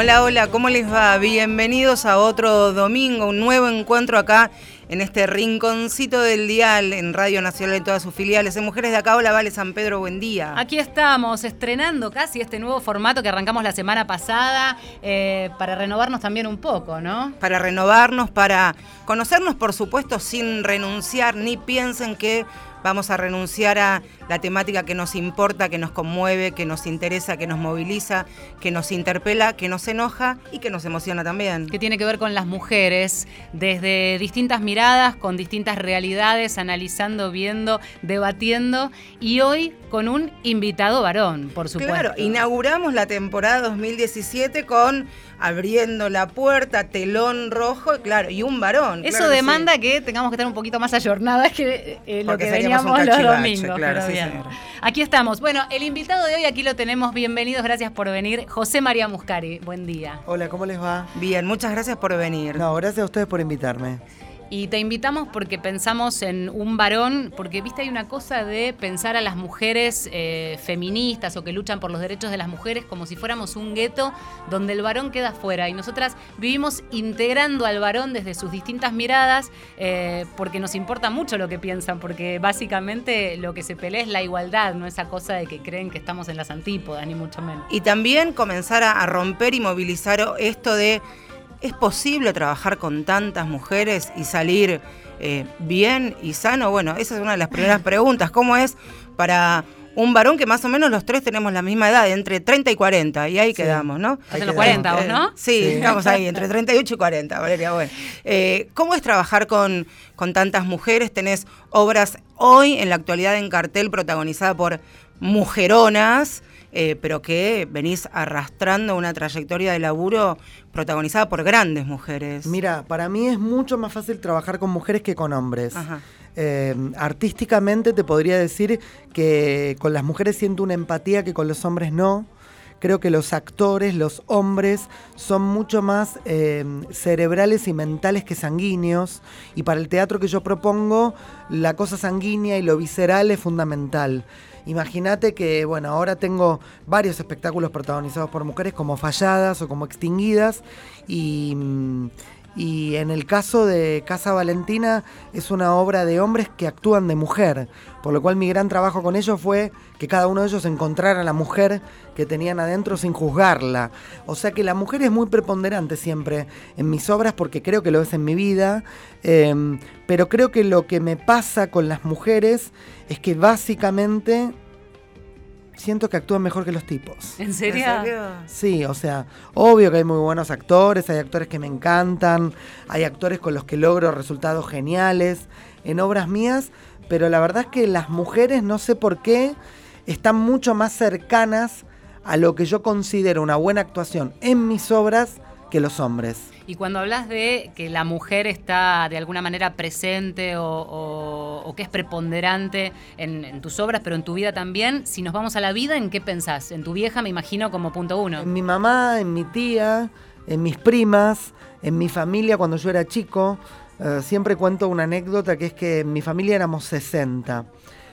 Hola, hola, ¿cómo les va? Bienvenidos a otro domingo, un nuevo encuentro acá en este rinconcito del dial en Radio Nacional en todas sus filiales. En Mujeres de Acá, hola, Vale San Pedro, buen día. Aquí estamos, estrenando casi este nuevo formato que arrancamos la semana pasada eh, para renovarnos también un poco, ¿no? Para renovarnos, para conocernos, por supuesto, sin renunciar, ni piensen que vamos a renunciar a la temática que nos importa, que nos conmueve, que nos interesa, que nos moviliza, que nos interpela, que nos enoja y que nos emociona también. Que tiene que ver con las mujeres, desde distintas miradas, con distintas realidades, analizando, viendo, debatiendo y hoy con un invitado varón, por supuesto. Claro, inauguramos la temporada 2017 con abriendo la puerta, telón rojo, claro, y un varón. Eso demanda que tengamos que estar un poquito más ayornadas que eh, lo que veníamos los domingos. Claro, Aquí estamos. Bueno, el invitado de hoy aquí lo tenemos. Bienvenidos, gracias por venir. José María Muscari, buen día. Hola, ¿cómo les va? Bien, muchas gracias por venir. No, gracias a ustedes por invitarme. Y te invitamos porque pensamos en un varón, porque viste hay una cosa de pensar a las mujeres eh, feministas o que luchan por los derechos de las mujeres como si fuéramos un gueto donde el varón queda fuera. Y nosotras vivimos integrando al varón desde sus distintas miradas eh, porque nos importa mucho lo que piensan, porque básicamente lo que se pelea es la igualdad, no esa cosa de que creen que estamos en las antípodas, ni mucho menos. Y también comenzar a romper y movilizar esto de ¿Es posible trabajar con tantas mujeres y salir eh, bien y sano? Bueno, esa es una de las primeras preguntas. ¿Cómo es para un varón que más o menos los tres tenemos la misma edad, entre 30 y 40, y ahí quedamos, ¿no? Hasta los 40 vos, ¿no? sí, estamos ahí, entre 38 y 40, Valeria, bueno. Eh, ¿Cómo es trabajar con, con tantas mujeres? Tenés obras hoy, en la actualidad, en cartel, protagonizada por mujeronas, eh, pero que venís arrastrando una trayectoria de laburo protagonizada por grandes mujeres. Mira, para mí es mucho más fácil trabajar con mujeres que con hombres. Eh, artísticamente te podría decir que con las mujeres siento una empatía que con los hombres no. Creo que los actores, los hombres, son mucho más eh, cerebrales y mentales que sanguíneos. Y para el teatro que yo propongo, la cosa sanguínea y lo visceral es fundamental. Imagínate que, bueno, ahora tengo varios espectáculos protagonizados por mujeres como Falladas o como Extinguidas y, y en el caso de Casa Valentina es una obra de hombres que actúan de mujer, por lo cual mi gran trabajo con ellos fue que cada uno de ellos encontrara la mujer que tenían adentro sin juzgarla. O sea que la mujer es muy preponderante siempre en mis obras porque creo que lo es en mi vida, em, pero creo que lo que me pasa con las mujeres es que básicamente siento que actúan mejor que los tipos. ¿En serio? Sí, o sea, obvio que hay muy buenos actores, hay actores que me encantan, hay actores con los que logro resultados geniales en obras mías, pero la verdad es que las mujeres, no sé por qué, están mucho más cercanas a lo que yo considero una buena actuación en mis obras que los hombres. Y cuando hablas de que la mujer está de alguna manera presente o, que es preponderante en, tus obras, pero en tu vida también, si nos vamos a la vida, ¿en qué pensás? En tu vieja, me imagino, como punto uno. En mi mamá, en mi tía, en mis primas, en mi familia cuando yo era chico. Eh, siempre cuento una anécdota que es que en mi familia éramos 60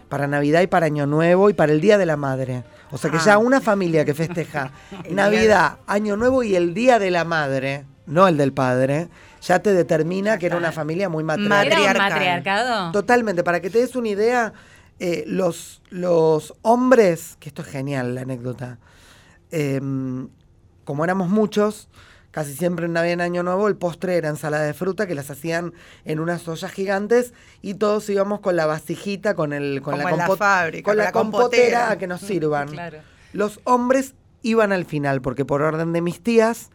para Navidad y para Año Nuevo y para el Día de la Madre. O sea que ya ah. una familia que festeja Navidad, Año Nuevo y el Día de la Madre, no el del padre, ya te determina que era una familia muy matriarcal. matriarcado? Totalmente, para que te des una idea, eh, los, los hombres, que esto es genial la anécdota, em, como éramos muchos, casi siempre en Navidad en Año Nuevo, el postre era ensalada de fruta que las hacían en unas ollas gigantes y todos íbamos con la vasijita, con el con la, con la, compotera. a que nos sirvan. Los hombres iban al final, porque por orden de mis tías,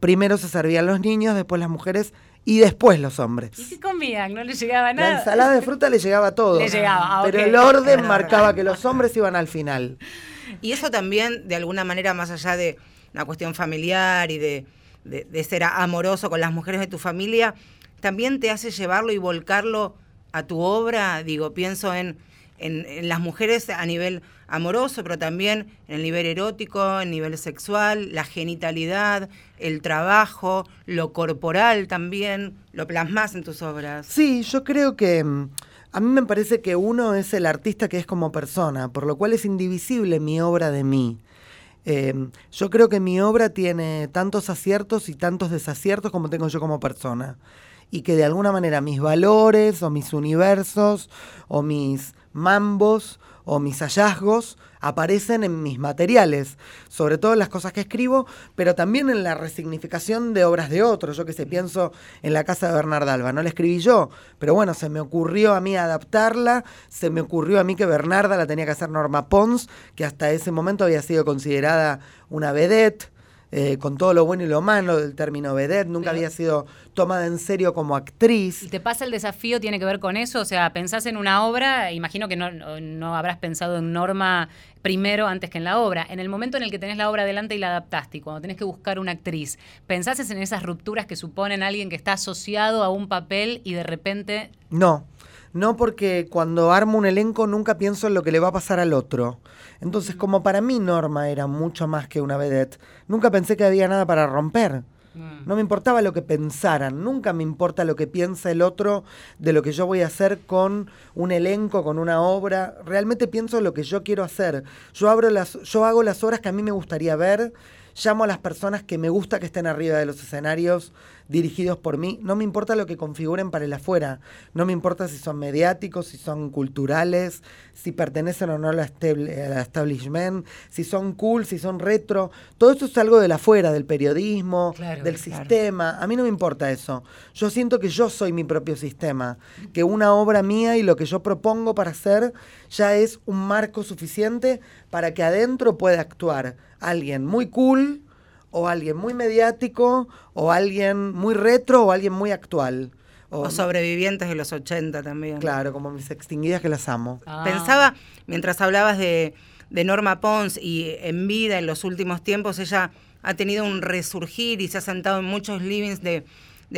primero se servían los niños, después las mujeres y después los hombres. ¿Y qué comían? ¿No les llegaba nada? La ensalada de fruta le llegaba todo. Le llegaba, ah, Pero el orden marcaba que los hombres iban al final. Y eso también, de alguna manera, más allá de una cuestión familiar y de de, ser amoroso con las mujeres de tu familia, también te hace llevarlo y volcarlo a tu obra. Digo, pienso en, en, las mujeres a nivel amoroso, pero también en el nivel erótico, en el nivel sexual, la genitalidad, el trabajo, lo corporal también, lo plasmas en tus obras. Sí, yo creo que mm, a mí me parece que uno es el artista que es como persona, por lo cual es indivisible mi obra de mí. Em, yo creo que mi obra tiene tantos aciertos y tantos desaciertos como tengo yo como persona. Y que de alguna manera mis valores o mis universos o mis mambos o mis hallazgos aparecen en mis materiales, sobre todo en las cosas que escribo, pero también en la resignificación de obras de otros. Yo que sé, pienso en la casa de Bernarda Alba, no la escribí yo, pero bueno, se me ocurrió a mí adaptarla, se me ocurrió a mí que Bernarda la tenía que hacer Norma Pons, que hasta ese momento había sido considerada una vedette. Eh, con todo lo bueno y lo malo del término vedette, nunca había sido tomada en serio como actriz. ¿Y te pasa el desafío, tiene que ver con eso? O sea, pensás en una obra, imagino que no, no habrás pensado en Norma primero antes que en la obra. En el momento en el que tenés la obra adelante y la adaptaste, y cuando tenés que buscar una actriz, ¿pensás en esas rupturas que suponen alguien que está asociado a un papel y de repente... No, no porque cuando armo un elenco nunca pienso en lo que le va a pasar al otro. Entonces, como para mí Norma era mucho más que una vedette, nunca pensé que había nada para romper. Mm. No me importaba lo que pensaran, nunca me importa lo que piensa el otro de lo que yo voy a hacer con un elenco, con una obra. Realmente pienso lo que yo quiero hacer. Yo, abro las, yo hago las obras que a mí me gustaría ver llamo a las personas que me gusta que estén arriba de los escenarios dirigidos por mí. No me importa lo que configuren para el afuera. No me importa si son mediáticos, si son culturales, si pertenecen o no al, establishment, si son cool, si son retro. Todo eso es algo del afuera, del periodismo, del sistema. A mí no me importa eso. Yo siento que yo soy mi propio sistema, que una obra mía y lo que yo propongo para hacer ya es un marco suficiente para que adentro pueda actuar alguien muy cool o alguien muy mediático o alguien muy retro o alguien muy actual. O, sobrevivientes de los 80 también. Claro, como mis extinguidas que las amo. Ah. Pensaba, mientras hablabas de, Norma Pons y en vida en los últimos tiempos, ella ha tenido un resurgir y se ha sentado en muchos livings de,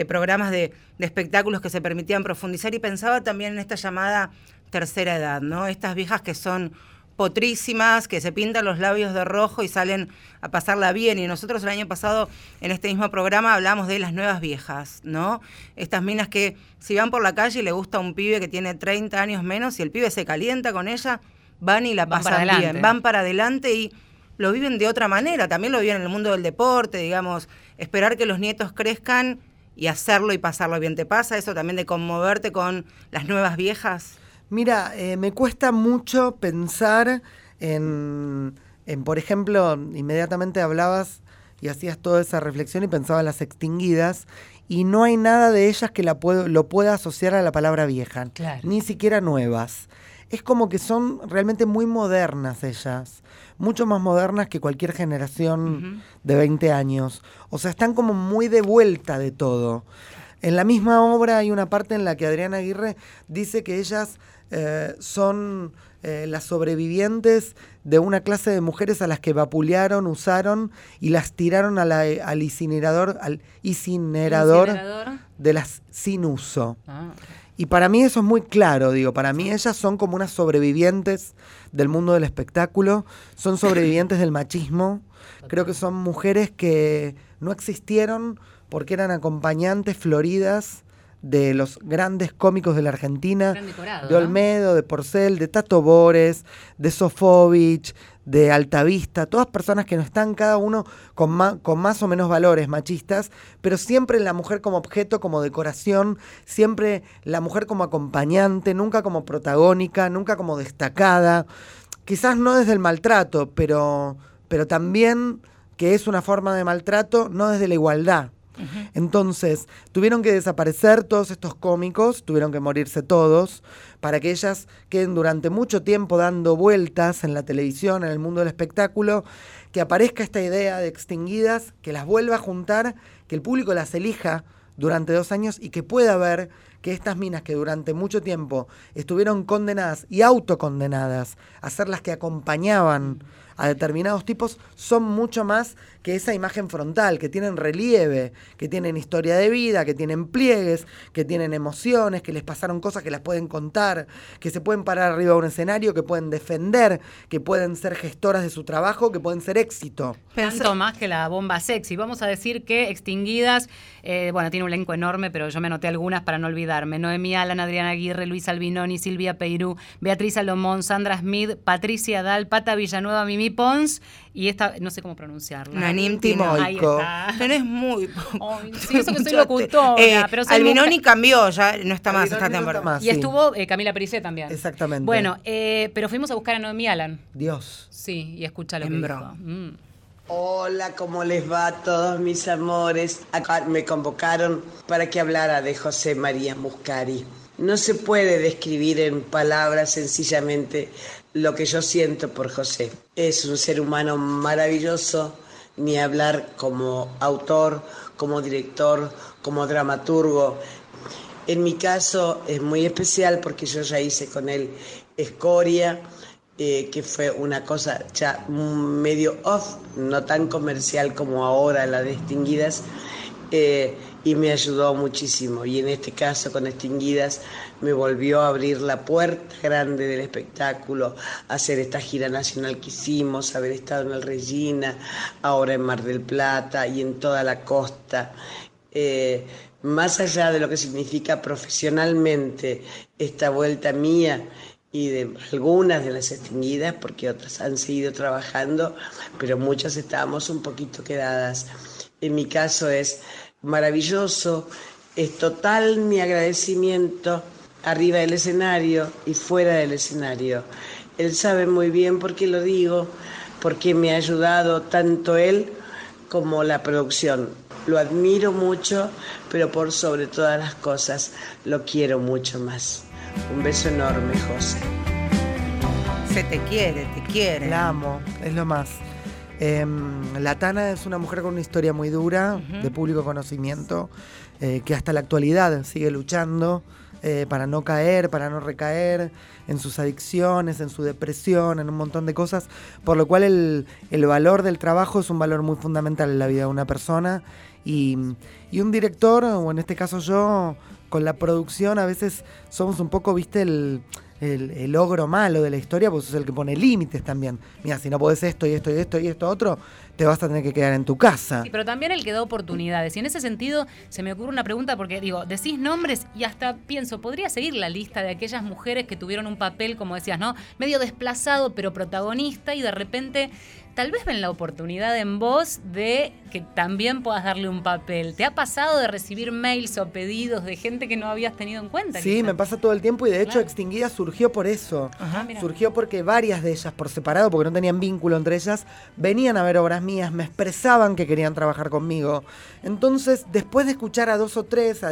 programas de, de, espectáculos que se permitían profundizar y pensaba también en esta llamada tercera edad, ¿no? Estas viejas que son potrísimas, que se pintan los labios de rojo y salen a pasarla bien. Y nosotros el año pasado en este mismo programa hablamos de las nuevas viejas, ¿no? Estas minas que si van por la calle y le gusta un pibe que tiene 30 años menos y el pibe se calienta con ella, van y la pasan bien, van para adelante y lo viven de otra manera. También lo viven en el mundo del deporte, digamos, esperar que los nietos crezcan y hacerlo y pasarlo bien. ¿Te pasa eso también de conmoverte con las nuevas viejas? Mira, eh, me cuesta mucho pensar en, en, por ejemplo, inmediatamente hablabas y hacías toda esa reflexión y pensaba en las extinguidas y no hay nada de ellas que la puedo, lo pueda asociar a la palabra vieja, ni siquiera nuevas. Es como que son realmente muy modernas ellas, mucho más modernas que cualquier generación de 20 años. O sea, están como muy de vuelta de todo. En la misma obra hay una parte en la que Adriana Aguirre dice que ellas eh, son eh, las sobrevivientes de una clase de mujeres a las que vapulearon, usaron y las tiraron al incinerador, al incinerador, de las sin uso. Ah, y para mí eso es muy claro, digo, para mí ellas son como unas sobrevivientes del mundo del espectáculo, son sobrevivientes del machismo, creo que son mujeres que no existieron porque eran acompañantes floridas de los grandes cómicos de la Argentina, de Olmedo, de Porcel, de Tato Bores, de Sofovich, de Altavista, todas personas que no están cada uno con más, con más o menos valores machistas, pero siempre la mujer como objeto, como decoración, siempre la mujer como acompañante, nunca como protagónica, nunca como destacada, quizás no desde el maltrato, pero, pero también que es una forma de maltrato, no desde la igualdad. Entonces, tuvieron que desaparecer todos estos cómicos, tuvieron que morirse todos, para que ellas queden durante mucho tiempo dando vueltas en la televisión, en el mundo del espectáculo, que aparezca esta idea de extinguidas, que las vuelva a juntar, que el público las elija durante dos años y que pueda ver que estas minas que durante mucho tiempo estuvieron condenadas y autocondenadas a ser las que acompañaban a determinados tipos son mucho más que esa imagen frontal, que tienen relieve, que tienen historia de vida, que tienen pliegues, que tienen emociones, que les pasaron cosas que las pueden contar, que se pueden parar arriba de un escenario, que pueden defender, que pueden ser gestoras de su trabajo, que pueden ser éxito. Tanto más que la bomba sexy. Vamos a decir que Extinguidas, eh, bueno, tiene un elenco enorme, pero yo me anoté algunas para no olvidarme. Noemí Alan, Adriana Aguirre, Luis Albinoni, Silvia Peirú, Beatriz Alomón, Sandra Smith, Patricia Dal, Pata Villanueva, Mimi Pons y esta, no sé cómo pronunciarla. Nanim Timoico. Tenés muy... sí, eso que soy locutora, eh, pero Albinoni cambió, ya no está más esta temporada. y estuvo eh, Camila Pericé también. Exactamente. Bueno, eh, pero fuimos a buscar a Noemí Alan. Dios. Sí, y escucha lo que dijo. Mm. Hola, ¿cómo les va a todos mis amores? Acá me convocaron para que hablara de José María Muscari. No se puede describir en palabras sencillamente lo que yo siento por José. Es un ser humano maravilloso, ni hablar como autor, como director, como dramaturgo. En mi caso es muy especial porque yo ya hice con él Escoria, eh, que fue una cosa ya medio off, no tan comercial como ahora la de Extinguidas. Eh, y me ayudó muchísimo. Y en este caso con Extinguidas me volvió a abrir la puerta grande del espectáculo, hacer esta gira nacional que hicimos, haber estado en el Regina, ahora en Mar del Plata y en toda la costa. Eh, más allá de lo que significa profesionalmente esta vuelta mía y de algunas de las extinguidas, porque otras han seguido trabajando, pero muchas estábamos un poquito quedadas. En mi caso es maravilloso, es total mi agradecimiento arriba del escenario y fuera del escenario. Él sabe muy bien por qué lo digo, porque me ha ayudado tanto él como la producción. Lo admiro mucho, pero por sobre todas las cosas lo quiero mucho más. Un beso enorme, José. Se te quiere, te quiere. La amo, es lo más. Em, la Tana es una mujer con una historia muy dura, de público conocimiento, eh, que hasta la actualidad sigue luchando eh, para no caer, para no recaer en sus adicciones, en su depresión, en un montón de cosas, por lo cual el, valor del trabajo es un valor muy fundamental en la vida de una persona. Y, y un director, o en este caso yo, con la producción a veces somos un poco, viste, el el, el, ogro malo de la historia, pues es el que pone límites también. Mira, si no podés esto y esto y esto y esto otro, te vas a tener que quedar en tu casa. Pero también el que da oportunidades. Y en ese sentido se me ocurre una pregunta porque digo, decís nombres y hasta pienso, podría seguir la lista de aquellas mujeres que tuvieron un papel, como decías, ¿no? Medio desplazado, pero protagonista y de repente tal vez ven la oportunidad en vos de que también puedas darle un papel. ¿Te ha pasado de recibir mails o pedidos de gente que no habías tenido en cuenta? Sí, me pasa todo el tiempo y de hecho Extinguida surgió por eso. surgió porque varias de ellas, por separado, porque no tenían vínculo entre ellas, venían a ver obras mías, me expresaban que querían trabajar conmigo. Entonces, después de escuchar a dos o tres a,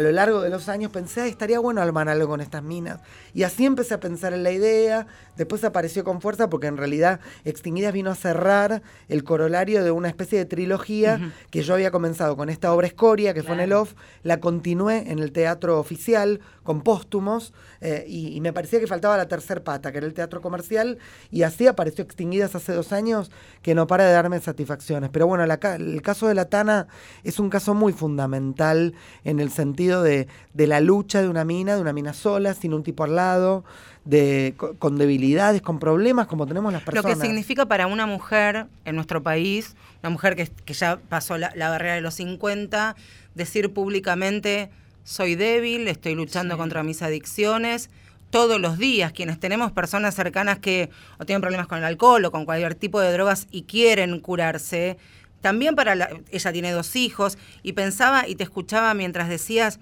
lo largo de los años, pensé, estaría bueno armar algo con estas minas. Y así empecé a pensar en la idea, después apareció con fuerza porque en realidad Extinguidas vino a cerrar el corolario de una especie de trilogía que yo había comenzado con esta obra Escoria, que fue en el off, la continué en el teatro oficial con póstumos eh, y, me parecía que faltaba la tercer pata, que era el teatro comercial, y así apareció Extinguidas hace dos años, que no para de darme satisfacciones. Pero bueno, el caso de la Tana es un caso muy fundamental en el sentido de, de la lucha de una mina, de una mina sola, sin un tipo al lado, de, con debilidades, con problemas como tenemos las personas. Lo que significa para una mujer en nuestro país, una mujer que, ya pasó la, barrera de los 50, decir públicamente, soy débil, estoy luchando contra mis adicciones, todos los días, quienes tenemos personas cercanas que o tienen problemas con el alcohol o con cualquier tipo de drogas y quieren curarse, también para ella tiene dos hijos y pensaba y te escuchaba mientras decías,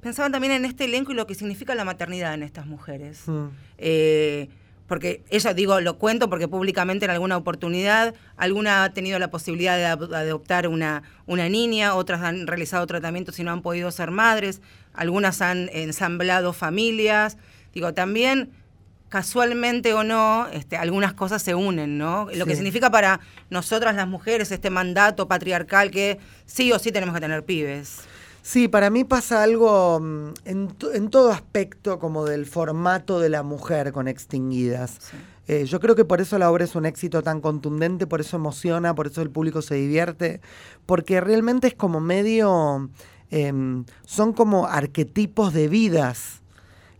pensaba también en este elenco y lo que significa la maternidad en estas mujeres. Mm. Eh, porque ella, digo, lo cuento porque públicamente en alguna oportunidad, alguna ha tenido la posibilidad de adoptar una, una niña, otras han realizado tratamientos y no han podido ser madres, algunas han ensamblado familias. Digo, también casualmente o no, este, algunas cosas se unen, ¿no? Lo que significa para nosotras las mujeres este mandato patriarcal que sí o sí tenemos que tener pibes. Sí, para mí pasa algo mm, en, todo aspecto como del formato de la mujer con extinguidas. Eh, yo creo que por eso la obra es un éxito tan contundente, por eso emociona, por eso el público se divierte, porque realmente es como medio, em, son como arquetipos de vidas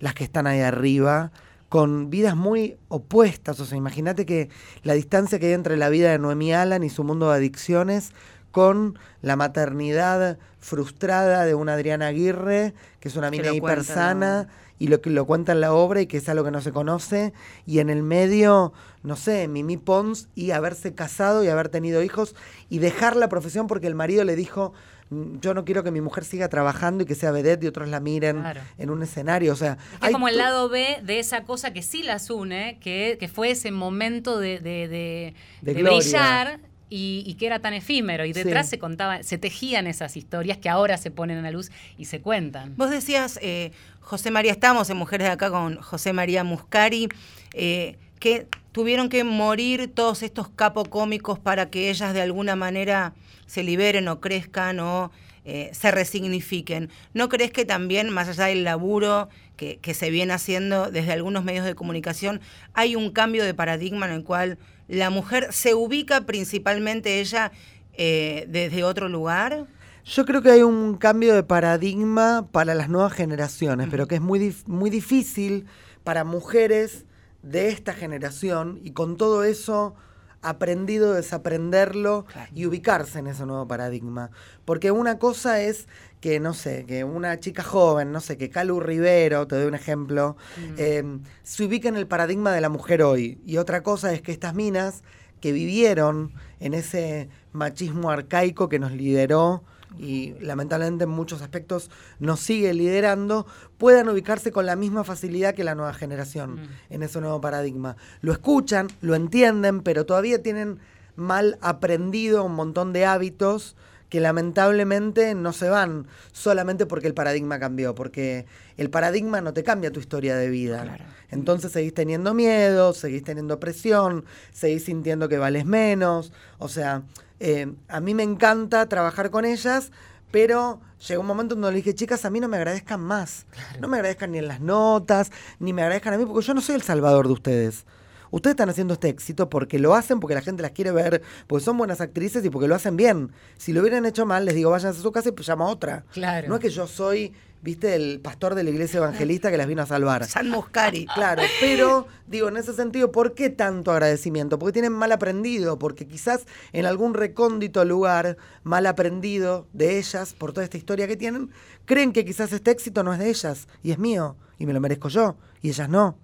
las que están ahí arriba con vidas muy opuestas. O sea, imagínate que la distancia que hay entre la vida de Noemí Alan y su mundo de adicciones con la maternidad frustrada de una Adriana Aguirre, que es una mina hipersana, y lo que lo cuenta en la obra y que es algo que no se conoce, y en el medio, no sé, Mimi Pons y haberse casado y haber tenido hijos y dejar la profesión porque el marido le dijo, mm, yo no quiero que mi mujer siga trabajando y que sea vedette y otros la miren en un escenario. O sea, es como el lado B de esa cosa que sí las une, que, que fue ese momento de, de, de, brillar y, que era tan efímero. Y detrás se contaban, se tejían esas historias que ahora se ponen a la luz y se cuentan. Vos decías, eh, José María, estamos en Mujeres de Acá con José María Muscari, eh, que tuvieron que morir todos estos capocómicos para que ellas de alguna manera se liberen o crezcan o eh, se resignifiquen. ¿No crees que también, más allá del laburo que, que se viene haciendo desde algunos medios de comunicación, hay un cambio de paradigma en el cual la mujer se ubica principalmente ella eh, desde otro lugar? Yo creo que hay un cambio de paradigma para las nuevas generaciones, pero que es muy, muy difícil para mujeres de esta generación y con todo eso aprendido desaprenderlo y ubicarse en ese nuevo paradigma. Porque una cosa es que, no sé, que una chica joven, no sé, que Calu Rivero, te doy un ejemplo, mm. eh, se ubica en el paradigma de la mujer hoy. Y otra cosa es que estas minas que vivieron en ese machismo arcaico que nos lideró y lamentablemente en muchos aspectos nos sigue liderando, puedan ubicarse con la misma facilidad que la nueva generación mm. en ese nuevo paradigma. Lo escuchan, lo entienden, pero todavía tienen mal aprendido un montón de hábitos que lamentablemente no se van solamente porque el paradigma cambió, porque el paradigma no te cambia tu historia de vida. Entonces seguís teniendo miedo, seguís teniendo presión, seguís sintiendo que vales menos. O sea, eh, a mí me encanta trabajar con ellas, pero llegó un momento donde le dije, chicas, a mí no me agradezcan más. No me agradezcan ni en las notas, ni me agradezcan a mí, porque yo no soy el salvador de ustedes. Ustedes están haciendo este éxito porque lo hacen, porque la gente las quiere ver, porque son buenas actrices y porque lo hacen bien. Si lo hubieran hecho mal, les digo, vayan a su casa y pues llama a otra. Claro. No es que yo soy viste, el pastor de la iglesia evangelista que las vino a salvar. San Moscari. Claro, pero digo, en ese sentido, ¿por qué tanto agradecimiento? Porque tienen mal aprendido, porque quizás en algún recóndito lugar mal aprendido de ellas, por toda esta historia que tienen, creen que quizás este éxito no es de ellas y es mío y me lo merezco yo y ellas no.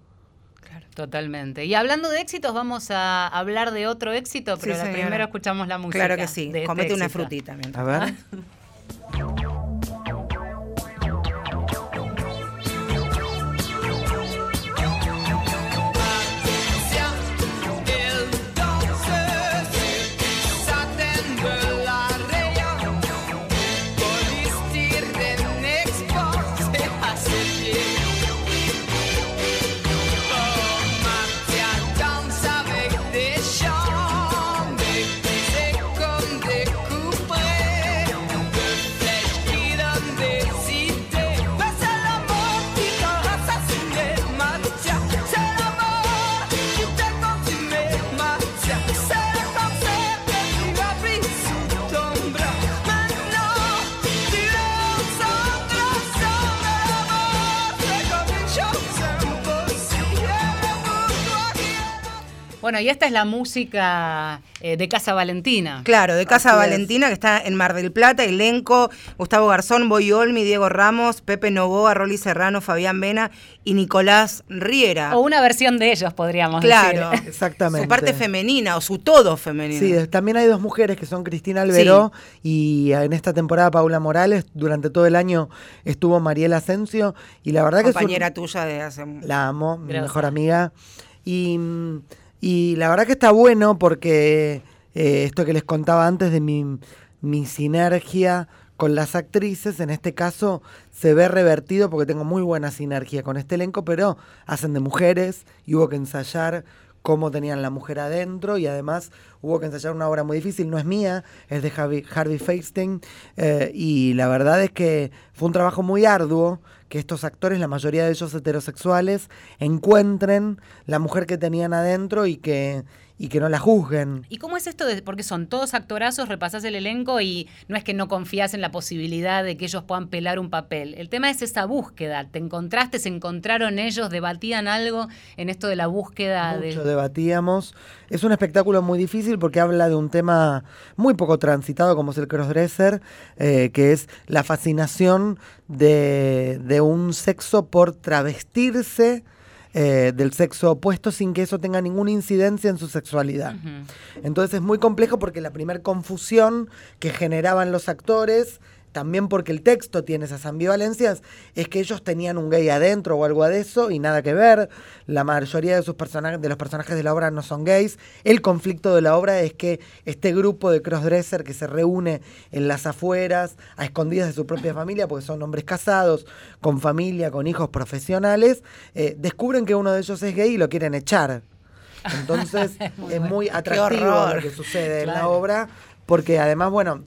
Totalmente. Y hablando de éxitos, vamos a hablar de otro éxito, pero primero escuchamos la música. Claro que sí. Este Comete una frutita. A ver. Bueno, y esta es la música eh, de Casa Valentina. Claro, de Casa Valentina, que está en Mar del Plata, elenco, Gustavo Garzón, Boy Olmi, Diego Ramos, Pepe Novoa, Rolly Serrano, Fabián Vena y Nicolás Riera. O una versión de ellos, podríamos decir. Claro, exactamente. Su parte femenina o su todo femenino. Sí, también hay dos mujeres que son Cristina Alberó y en esta temporada Paula Morales. Durante todo el año estuvo Mariela Asensio y la verdad que es compañera tuya de hace La amo, mi mejor amiga. Y mm, y la verdad que está bueno porque eh, esto que les contaba antes de mi, mi sinergia con las actrices, en este caso se ve revertido porque tengo muy buena sinergia con este elenco, pero hacen de mujeres y hubo que ensayar cómo tenían la mujer adentro y además hubo que ensayar una obra muy difícil, no es mía, es de Harvey, Harvey Feinstein eh, y la verdad es que fue un trabajo muy arduo que estos actores, la mayoría de ellos heterosexuales, encuentren la mujer que tenían adentro y que, y que no la juzguen. ¿Y cómo es esto? De, porque son todos actorazos, repasás el elenco y no es que no confías en la posibilidad de que ellos puedan pelar un papel. El tema es esa búsqueda. ¿Te encontraste, se encontraron ellos, debatían algo en esto de la búsqueda? Mucho debatíamos. Es un espectáculo muy difícil porque habla de un tema muy poco transitado como es el crossdresser, eh, que es la fascinación de, de un sexo por travestirse eh, del sexo opuesto sin que eso tenga ninguna incidencia en su sexualidad. Entonces es muy complejo porque la primera confusión que generaban los actores también porque el texto tiene esas ambivalencias, es que ellos tenían un gay adentro o algo de eso y nada que ver. La mayoría de, sus personajes, de los personajes de la obra no son gays. El conflicto de la obra es que este grupo de crossdresser que se reúne en las afueras, a escondidas de su propia familia, porque son hombres casados, con familia, con hijos profesionales, eh, descubren que uno de ellos es gay y lo quieren echar. Entonces es muy atractivo lo que sucede en la obra, porque además, bueno,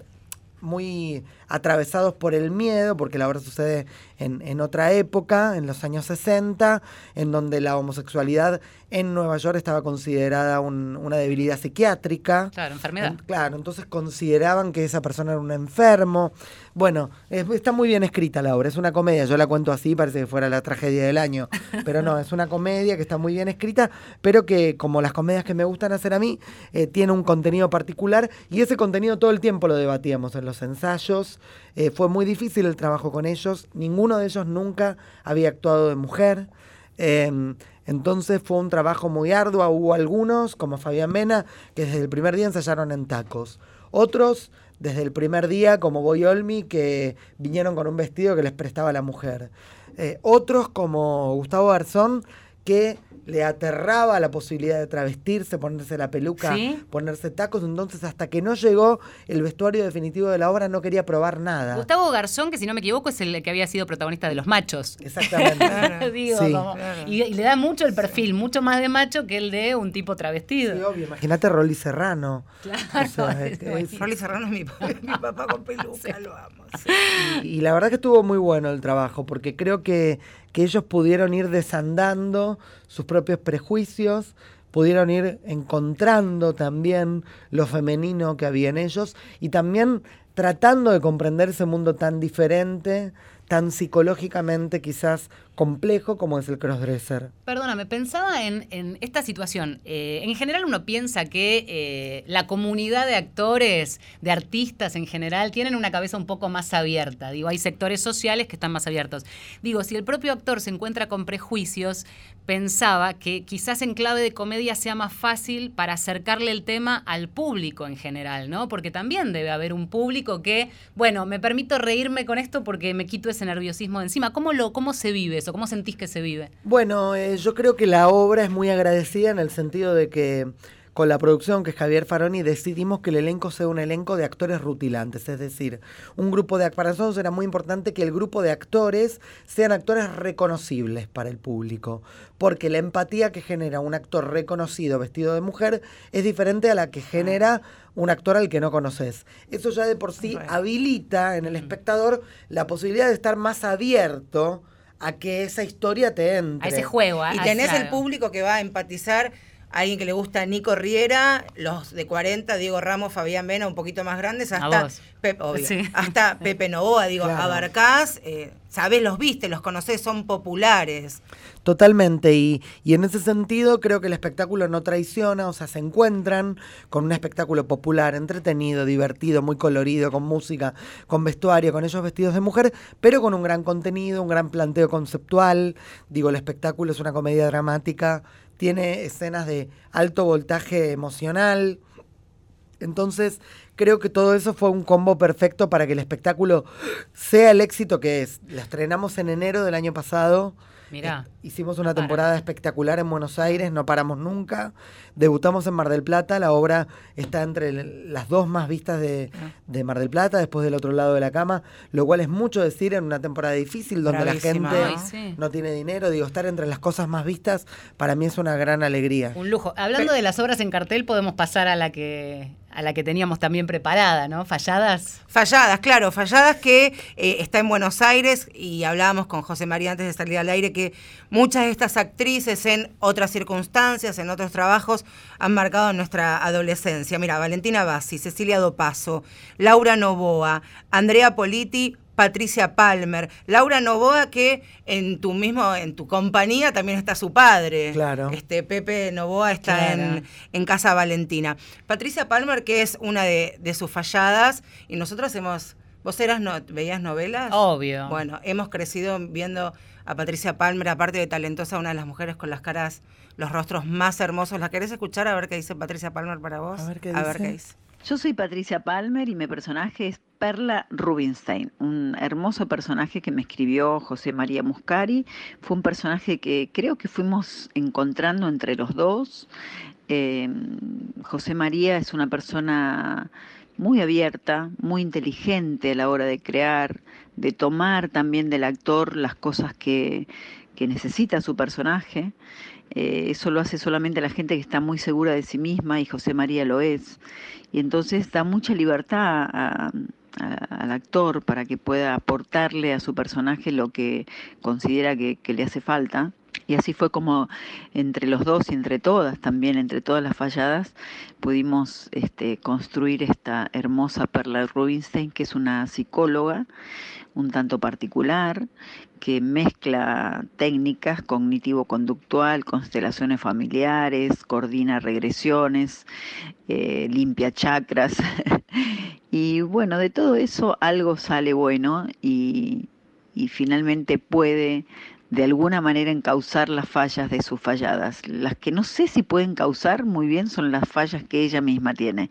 muy atravesados por el miedo, porque la obra sucede en, en, otra época, en los años 60, en donde la homosexualidad en Nueva York estaba considerada una debilidad psiquiátrica. Claro, enfermedad. claro, entonces consideraban que esa persona era un enfermo. Bueno, está muy bien escrita la obra, es una comedia, yo la cuento así, parece que fuera la tragedia del año, pero no, es una comedia que está muy bien escrita, pero que como las comedias que me gustan hacer a mí, eh, tiene un contenido particular y ese contenido todo el tiempo lo debatíamos en los ensayos. Eh, fue muy difícil el trabajo con ellos, ninguno de ellos nunca había actuado de mujer. Em, entonces fue un trabajo muy arduo. Hubo algunos, como Fabián Mena, que desde el primer día ensayaron en tacos. Otros, desde el primer día, como Boy Olmi, que vinieron con un vestido que les prestaba la mujer. Eh, otros, como Gustavo Garzón, que le aterraba la posibilidad de travestirse, ponerse la peluca, ponerse tacos, entonces hasta que no llegó el vestuario definitivo de la obra no quería probar nada. Gustavo Garzón, que si no me equivoco es el que había sido protagonista de Los Machos. Exactamente. y, le da mucho el perfil, mucho más de macho que el de un tipo travestido. Sí, obvio, imagínate Rolly Serrano. Claro. Rolly Serrano es mi, papá con peluca, lo amo. y la verdad que estuvo muy bueno el trabajo, porque creo que que ellos pudieron ir desandando sus propios prejuicios, pudieron ir encontrando también lo femenino que había en ellos y también tratando de comprender ese mundo tan diferente, tan psicológicamente quizás complejo como es el crossdresser. Perdóname, pensaba en, esta situación. Eh, en general uno piensa que eh, la comunidad de actores, de artistas en general, tienen una cabeza un poco más abierta. Digo, hay sectores sociales que están más abiertos. Digo, si el propio actor se encuentra con prejuicios, pensaba que quizás en clave de comedia sea más fácil para acercarle el tema al público en general, ¿no? Porque también debe haber un público que, bueno, me permito reírme con esto porque me quito ese nerviosismo de encima. ¿Cómo, lo, cómo se vive ¿Cómo sentís que se vive? Bueno, eh, yo creo que la obra es muy agradecida en el sentido de que con la producción, que es Javier Faroni, decidimos que el elenco sea un elenco de actores rutilantes, es decir, un grupo de para nosotros era muy importante que el grupo de actores sean actores reconocibles para el público, porque la empatía que genera un actor reconocido vestido de mujer es diferente a la que genera un actor al que no conoces. Eso ya de por sí habilita en el espectador la posibilidad de estar más abierto a que esa historia te entre. A ese juego. y tenés el público que va a empatizar alguien que le gusta Nico Riera, los de 40, Diego Ramos, Fabián Vena, un poquito más grandes, hasta, Pepe, hasta Pepe Novoa, digo, abarcás, eh, sabés, los viste, los conocés, son populares. Totalmente, y, y, en ese sentido creo que el espectáculo no traiciona, o sea, se encuentran con un espectáculo popular, entretenido, divertido, muy colorido, con música, con vestuario, con ellos vestidos de mujer, pero con un gran contenido, un gran planteo conceptual. Digo, el espectáculo es una comedia dramática, tiene escenas de alto voltaje emocional. Entonces, creo que todo eso fue un combo perfecto para que el espectáculo sea el éxito que es. La estrenamos en enero del año pasado. Mira. Eh, hicimos una temporada espectacular en Buenos Aires, no paramos nunca. Debutamos en Mar del Plata, la obra está entre las dos más vistas de, ah. de, Mar del Plata, después del otro lado de la cama, lo cual es mucho decir en una temporada difícil donde la gente ¿no? tiene dinero. Digo, estar entre las cosas más vistas para mí es una gran alegría. Un lujo. Hablando de las obras en cartel, podemos pasar a la que a la que teníamos también preparada, ¿no? Falladas. Falladas, claro, falladas que eh, está en Buenos Aires y hablábamos con José María antes de salir al aire que muchas de estas actrices en otras circunstancias, en otros trabajos, han marcado nuestra adolescencia. Mira, Valentina Bassi, Cecilia Dopaso, Laura Novoa, Andrea Politi, Patricia Palmer, Laura Novoa, que en tu mismo, en tu compañía también está su padre. Claro. Este Pepe Novoa está en, Casa Valentina. Patricia Palmer, que es una de, sus falladas, y nosotros hemos. ¿Vos eras no, veías novelas? Obvio. Bueno, hemos crecido viendo a Patricia Palmer, aparte de talentosa, una de las mujeres con las caras, los rostros más hermosos. ¿La querés escuchar? A ver qué dice Patricia Palmer para vos. A ver qué Ver qué dice. Yo soy Patricia Palmer y mi personaje es Perla Rubinstein, un hermoso personaje que me escribió José María Muscari. Fue un personaje que creo que fuimos encontrando entre los dos. Em, José María es una persona muy abierta, muy inteligente a la hora de crear, de tomar también del actor las cosas que, que necesita su personaje. Eh, eso lo hace solamente la gente que está muy segura de sí misma y José María lo es. Y entonces da mucha libertad al actor para que pueda aportarle a su personaje lo que considera que, le hace falta. Y así fue como entre los dos y entre todas, también entre todas las falladas, pudimos este, construir esta hermosa Perla Rubinstein, que es una psicóloga un tanto particular, que mezcla técnicas cognitivo-conductual, constelaciones familiares, coordina regresiones, eh, limpia chakras. y bueno, de todo eso algo sale bueno y, y finalmente puede de alguna manera encauzar las fallas de sus falladas. Las que no sé si pueden causar muy bien son las fallas que ella misma tiene.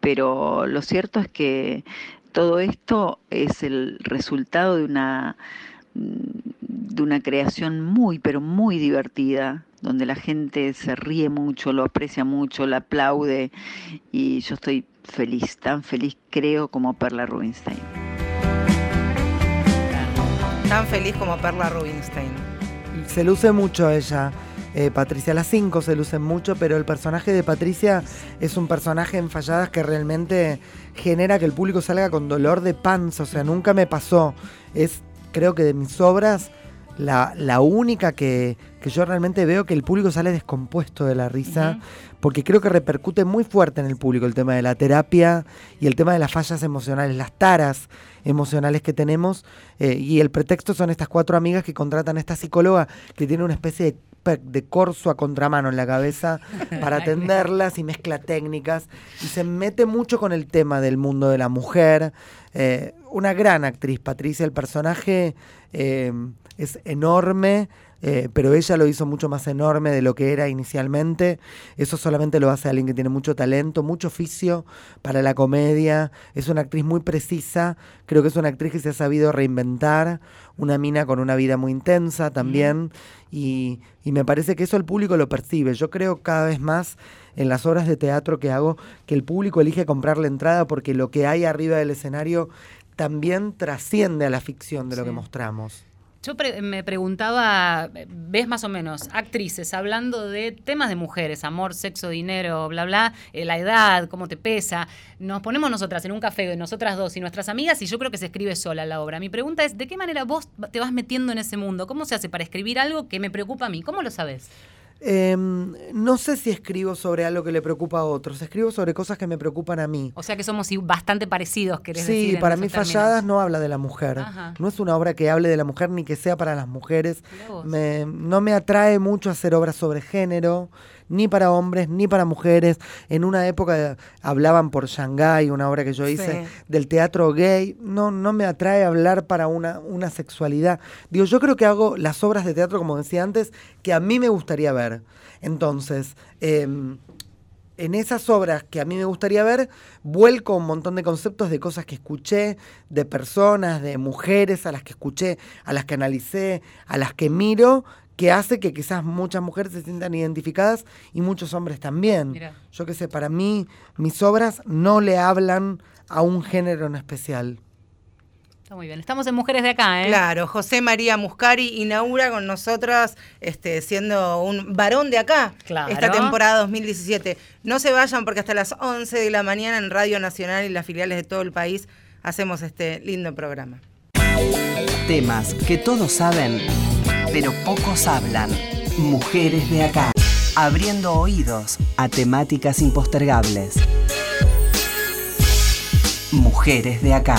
Pero lo cierto es que todo esto es el resultado de una, de una creación muy, pero muy divertida, donde la gente se ríe mucho, lo aprecia mucho, lo aplaude y yo estoy feliz, tan feliz creo como Perla Rubinstein. Tan feliz como Perla Rubinstein. Se luce mucho ella. Eh, Patricia. Las cinco se lucen mucho, pero el personaje de Patricia es un personaje en falladas que realmente genera que el público salga con dolor de panza. O sea, nunca me pasó. Es, creo que de mis obras, la, la única que, que, yo realmente veo que el público sale descompuesto de la risa. Porque creo que repercute muy fuerte en el público el tema de la terapia y el tema de las fallas emocionales, las taras emocionales que tenemos. Eh, y el pretexto son estas cuatro amigas que contratan a esta psicóloga que tiene una especie de de corso a contramano en la cabeza para atenderlas y mezcla técnicas y se mete mucho con el tema del mundo de la mujer. Eh, una gran actriz, Patricia, el personaje eh, es enorme. Eh, pero ella lo hizo mucho más enorme de lo que era inicialmente. Eso solamente lo hace alguien que tiene mucho talento, mucho oficio para la comedia. Es una actriz muy precisa. Creo que es una actriz que se ha sabido reinventar. Una mina con una vida muy intensa también. Y, y me parece que eso el público lo percibe. Yo creo cada vez más en las obras de teatro que hago que el público elige comprar la entrada porque lo que hay arriba del escenario también trasciende a la ficción de lo que mostramos. Yo me preguntaba, ves más o menos actrices hablando de temas de mujeres, amor, sexo, dinero, bla, bla, eh, la edad, cómo te pesa. Nos ponemos nosotras en un café, nosotras dos y nuestras amigas, y yo creo que se escribe sola la obra. Mi pregunta es, ¿de qué manera vos te vas metiendo en ese mundo? ¿Cómo se hace para escribir algo que me preocupa a mí? ¿Cómo lo sabes? Em, no sé si escribo sobre algo que le preocupa a otros, escribo sobre cosas que me preocupan a mí. O sea que somos bastante parecidos, querés sí, decir. Sí, para mí Falladas no habla de la mujer. No es una obra que hable de la mujer ni que sea para las mujeres. no me atrae mucho hacer obras sobre género ni para hombres ni para mujeres. En una época hablaban por Shanghái, una obra que yo hice, del teatro gay. No, no me atrae hablar para una, una sexualidad. Digo, yo creo que hago las obras de teatro, como decía antes, que a mí me gustaría ver. Entonces, em, en esas obras que a mí me gustaría ver, vuelco un montón de conceptos de cosas que escuché, de personas, de mujeres a las que escuché, a las que analicé, a las que miro, que hace que quizás muchas mujeres se sientan identificadas y muchos hombres también. Yo qué sé, para mí mis obras no le hablan a un género en especial. Está muy bien. Estamos en Mujeres de Acá, ¿eh? Claro, José María Muscari inaugura con nosotras este, siendo un varón de acá Claro. esta temporada 2017. No se vayan porque hasta las 11 de la mañana en Radio Nacional y las filiales de todo el país hacemos este lindo programa. Temas que todos saben, pero pocos hablan. Mujeres de acá. Abriendo oídos a temáticas impostergables. Mujeres de acá.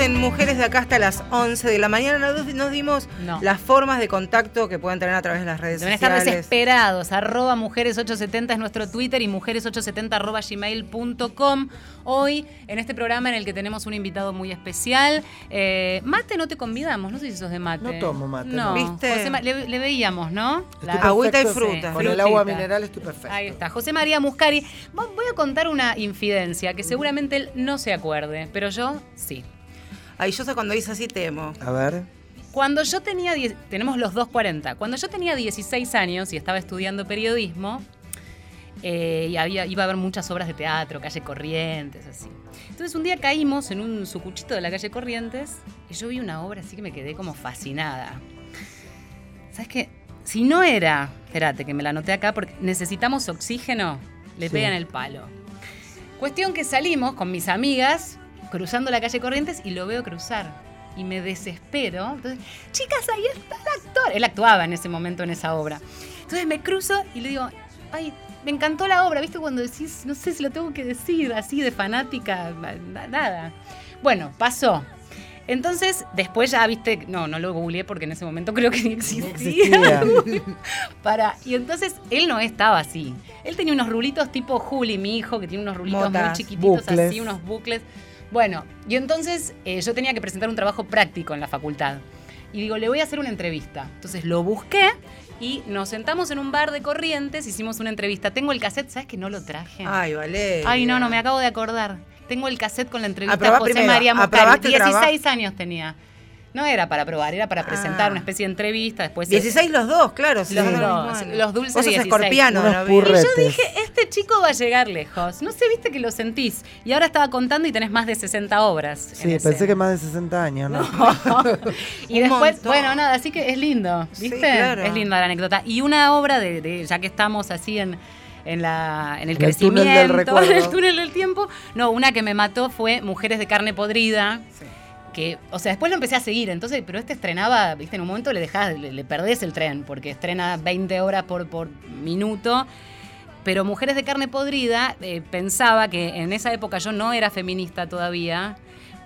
En Mujeres de acá hasta las 11 de la mañana. Nos, nos dimos No. las formas de contacto que pueden tener a través de las redes Deben estar sociales. desesperados. Arroba mujeres870 es nuestro Twitter y mujeres870 arroba gmail.com. Hoy, en este programa en el que tenemos un invitado muy especial. eh, mate no te convidamos, no sé si sos de mate. No tomo mate, No, no. ¿Viste? José le, le veíamos, ¿no? La- Agüita y fruta. Con el agua mineral estoy perfecto. Ahí está, José María Muscari. Voy a contar una infidencia que seguramente él no se acuerde, pero yo sí. Ay, yo sé cuando dice así temo. A ver. Cuando yo tenía, tenemos los 240, cuando yo tenía 16 años y estaba estudiando periodismo, eh, y había, iba a haber muchas obras de teatro, calle Corrientes, así. Entonces un día caímos en un sucuchito de la calle Corrientes y yo vi una obra así que me quedé como fascinada. ¿Sabes qué? Si no era, espérate que me la anoté acá porque necesitamos oxígeno, le Sí. pegan el palo. Cuestión que salimos con mis amigas cruzando la calle Corrientes y lo veo cruzar. Y me desespero. Entonces, chicas, ahí está el actor. Él actuaba en ese momento en esa obra. Entonces me cruzo y le digo, ay, me encantó la obra. ¿Viste cuando decís, no sé si lo tengo que decir, así de fanática? Na- Nada. Bueno, pasó. Entonces, después ya, viste, no, no lo googleé porque en ese momento creo que ni existía. existía. Para, y entonces él no estaba así. Él tenía unos rulitos tipo Juli, mi hijo, que tiene unos rulitos muy Motas, chiquititos bucles. así, unos bucles. Bueno, y entonces eh, yo tenía que presentar un trabajo práctico en la facultad. Y digo, le voy a hacer una entrevista. Entonces lo busqué y nos sentamos en un bar de Corrientes, hicimos una entrevista. Tengo el cassette, ¿sabes que no lo traje? Ay, vale. Ay, no, no, me acabo de acordar. Tengo el cassette con la entrevista a José primero, María Muscari. aprobaste 16 años tenía. No era para probar, era para presentar Ah. una especie de entrevista. Después 16 los dos, claro. Los dos, año. los dulces Vos sos 16. escorpiano, Unos ¿no vi? Y yo dije, este chico va a llegar lejos. No sé, viste que lo sentís. Y ahora estaba contando y tenés más de 60 obras. en Sí, ese. pensé que más de 60 años, ¿no? y después, montón. bueno, nada, así que es lindo, Sí, ¿viste? claro. Es linda la anécdota. Y una obra de, de- ya que estamos así en, en, la, en el En el túnel crecimiento, del en el túnel del tiempo. No, una que me mató fue Mujeres de carne podrida. Que, o sea, después lo empecé a seguir, entonces, pero este estrenaba, viste, en un momento le dejás, le, le perdés el tren, porque estrena 20 horas por, por minuto. Pero Mujeres de carne podrida, eh, pensaba que en esa época yo no era feminista todavía,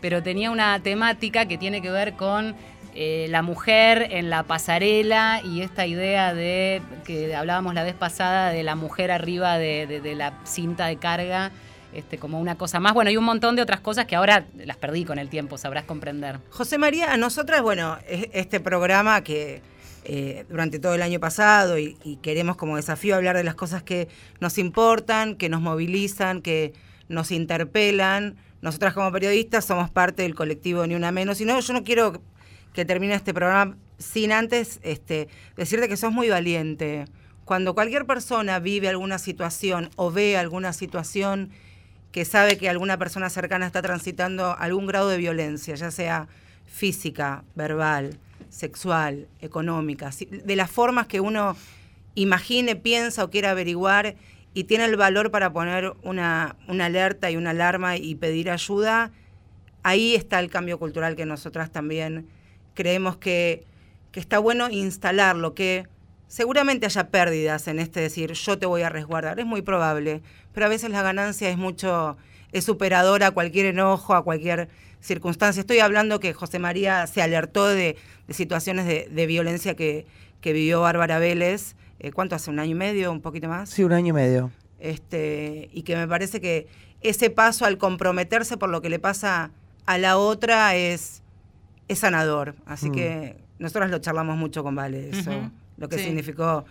pero tenía una temática que tiene que ver con eh, la mujer en la pasarela y esta idea de que hablábamos la vez pasada de la mujer arriba de, la cinta de carga, este, como una cosa más. Bueno, y un montón de otras cosas que ahora las perdí con el tiempo, sabrás comprender. José María, a nosotras, bueno, es- este programa que eh, durante todo el año pasado y, y queremos como desafío hablar de las cosas que nos importan, que nos movilizan, que nos interpelan. Nosotras como periodistas somos parte del colectivo Ni Una Menos. Y no, yo no quiero que termine este programa sin antes este, decirte que sos muy valiente. Cuando cualquier persona vive alguna situación o ve alguna situación que sabe que alguna persona cercana está transitando algún grado de violencia, ya sea física, verbal, sexual, económica, de las formas que uno imagine, piensa o quiera averiguar y tiene el valor para poner una, una alerta y una alarma y pedir ayuda, ahí está el cambio cultural que nosotras también creemos que, que está bueno instalarlo, que seguramente haya pérdidas en este decir yo te voy a resguardar, es muy probable, pero a veces la ganancia es mucho, es superadora a cualquier enojo, a cualquier circunstancia. Estoy hablando que José María se alertó de, de situaciones de, de violencia que, que vivió Bárbara Vélez, eh, ¿cuánto hace? ¿Un año y medio? ¿Un poquito más? Sí, un año y medio. este, y que me parece que ese paso al comprometerse por lo que le pasa a la otra es, es sanador. Así Mm. que nosotros lo charlamos mucho con Vale, eso. Lo que Sí. significó.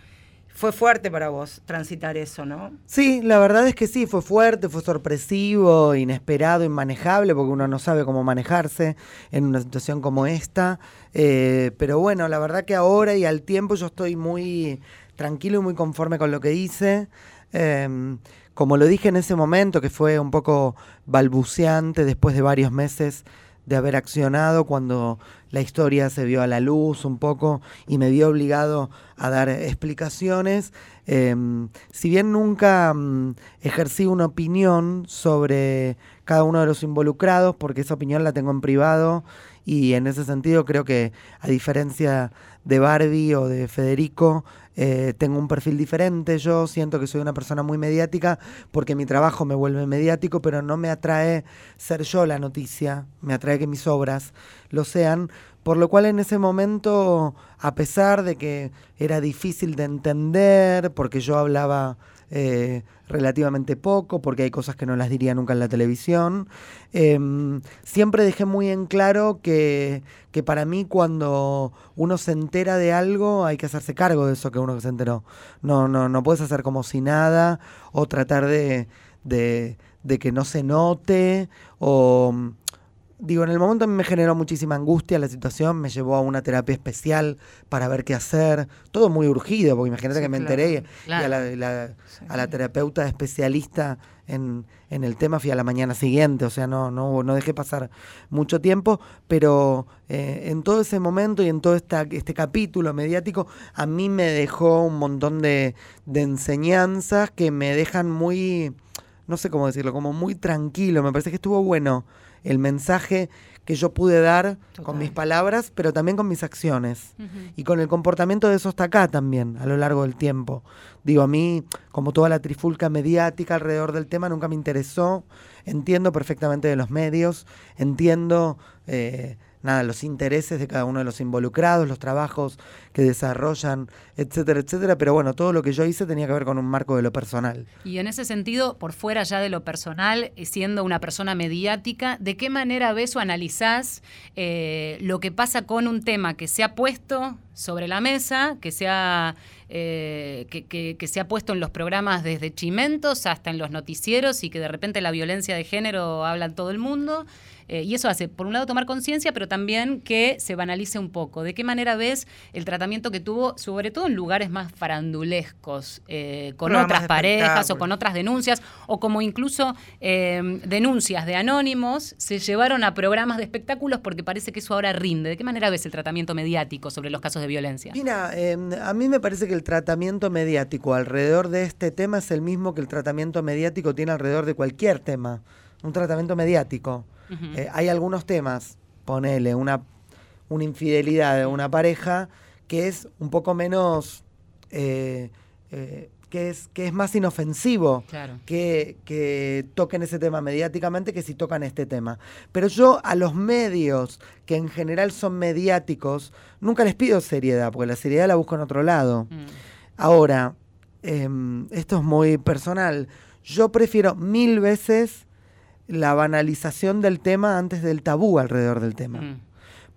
Fue fuerte para vos transitar eso, ¿no? Sí, la verdad es que sí, fue fuerte, fue sorpresivo, inesperado, inmanejable, porque uno no sabe cómo manejarse en una situación como esta. Eh, pero bueno, la verdad que ahora y al tiempo yo estoy muy tranquilo y muy conforme con lo que hice. Em, como lo dije en ese momento, que fue un poco balbuceante después de varios meses de haber accionado cuando la historia se vio a la luz un poco y me vio obligado a dar explicaciones. Em, si bien nunca mm, ejercí una opinión sobre cada uno de los involucrados, porque esa opinión la tengo en privado y en ese sentido creo que a diferencia de Barbie o de Federico, eh, tengo un perfil diferente, yo siento que soy una persona muy mediática porque mi trabajo me vuelve mediático, pero no me atrae ser yo la noticia, me atrae que mis obras lo sean, por lo cual en ese momento, a pesar de que era difícil de entender, porque yo hablaba eh, relativamente poco, porque hay cosas que no las diría nunca en la televisión. Em, siempre dejé muy en claro que, que, para mí cuando uno se entera de algo hay que hacerse cargo de eso que uno se enteró. No, no, no puedes hacer como si nada o tratar de, de, de que no se note o digo, en el momento me generó muchísima angustia la situación, me llevó a una terapia especial para ver qué hacer, todo muy urgido, porque imagínate que me enteré y a la, a la, terapeuta especialista en, en, el tema fui a la mañana siguiente, o sea, no, no, no dejé pasar mucho tiempo, pero eh, en todo ese momento y en todo esta, este capítulo mediático, a mí me dejó un montón de, de enseñanzas que me dejan muy, no sé cómo decirlo, como muy tranquilo, me parece que estuvo bueno el mensaje que yo pude dar con mis palabras, pero también con mis acciones. Y con el comportamiento de eso hasta acá también, a lo largo del tiempo. Digo, a mí, como toda la trifulca mediática alrededor del tema, nunca me interesó. Entiendo perfectamente de los medios, entiendo eh, nada, los intereses de cada uno de los involucrados, los trabajos que desarrollan, etcétera, etcétera. Pero bueno, todo lo que yo hice tenía que ver con un marco de lo personal. Y en ese sentido, por fuera ya de lo personal, siendo una persona mediática, ¿de qué manera ves o analizás eh, lo que pasa con un tema que se ha puesto sobre la mesa, que se ha, eh, que, que, se ha puesto en los programas desde Chimentos hasta en los noticieros y que de repente la violencia de género habla en todo el mundo? Eh, y eso hace, por un lado, tomar conciencia, pero también que se banalice un poco. ¿De qué manera ves el tratamiento que tuvo, sobre todo en lugares más farandulescos, eh, con otras parejas o con otras denuncias, o como incluso eh, denuncias de anónimos se llevaron a programas de espectáculos porque parece que eso ahora rinde? ¿De qué manera ves el tratamiento mediático sobre los casos de violencia? Mira, em, a mí me parece que el tratamiento mediático alrededor de este tema es el mismo que el tratamiento mediático tiene alrededor de cualquier tema. Un tratamiento mediático. Eh, hay algunos temas, ponele una, una infidelidad de una pareja que es un poco menos... Eh, eh, que es, que es más inofensivo que, que, toquen ese tema mediáticamente que si tocan este tema. Pero yo a los medios, que en general son mediáticos, nunca les pido seriedad, porque la seriedad la busco en otro lado. Mm. Ahora, em, esto es muy personal. Yo prefiero mil veces la banalización del tema antes del tabú alrededor del tema.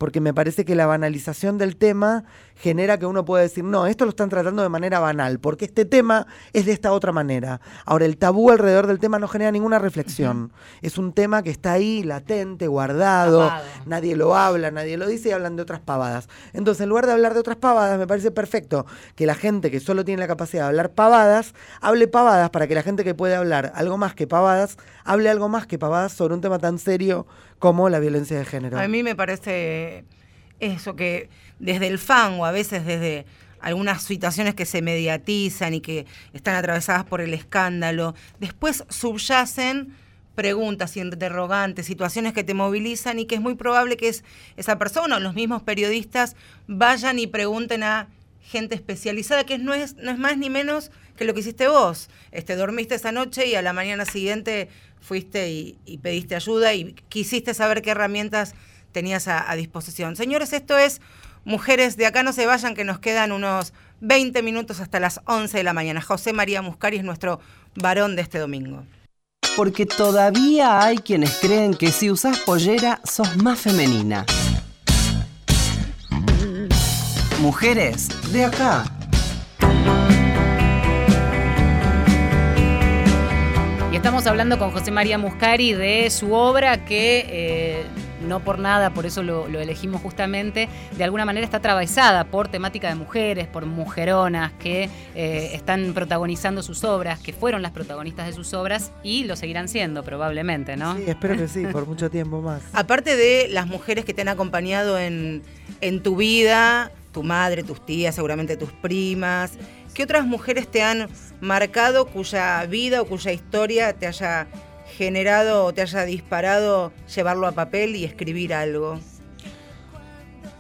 Porque me parece que la banalización del tema genera que uno pueda decir, no, esto lo están tratando de manera banal, porque este tema es de esta otra manera. Ahora, el tabú alrededor del tema no genera ninguna reflexión. Es un tema que está ahí, latente, guardado, nadie lo habla, nadie lo dice y hablan de otras pavadas. Entonces, en lugar de hablar de otras pavadas, me parece perfecto que la gente que solo tiene la capacidad de hablar pavadas, hable pavadas para que la gente que puede hablar algo más que pavadas, hable algo más que pavadas sobre un tema tan serio como la violencia de género. A mí me parece eso, que desde el fan o a veces desde algunas situaciones que se mediatizan y que están atravesadas por el escándalo, después subyacen preguntas, interrogantes, situaciones que te movilizan y que es muy probable que es esa persona o los mismos periodistas vayan y pregunten a gente especializada, que no es, no es más ni menos que lo que hiciste vos. Este, dormiste esa noche y a la mañana siguiente fuiste y, pediste ayuda y quisiste saber qué herramientas tenías a, disposición. Señores, esto es Mujeres de acá no se vayan, que nos quedan unos 20 minutos hasta las 11 de la mañana. José María Muscari es nuestro varón de este domingo. Porque todavía hay quienes creen que si usas pollera sos más femenina. Mujeres de acá. Y estamos hablando con José María Muscari de su obra que eh, no por nada, por eso lo, elegimos justamente, de alguna manera está atravesada por temática de mujeres, por mujeronas que eh, están protagonizando sus obras, que fueron las protagonistas de sus obras y lo seguirán siendo probablemente, ¿no? Sí, espero que sí, por mucho tiempo más. Aparte de las mujeres que te han acompañado en, en tu vida, tu madre, tus tías, seguramente tus primas, ¿qué otras mujeres te han marcado cuya vida o cuya historia te haya generado o te haya disparado llevarlo a papel y escribir algo?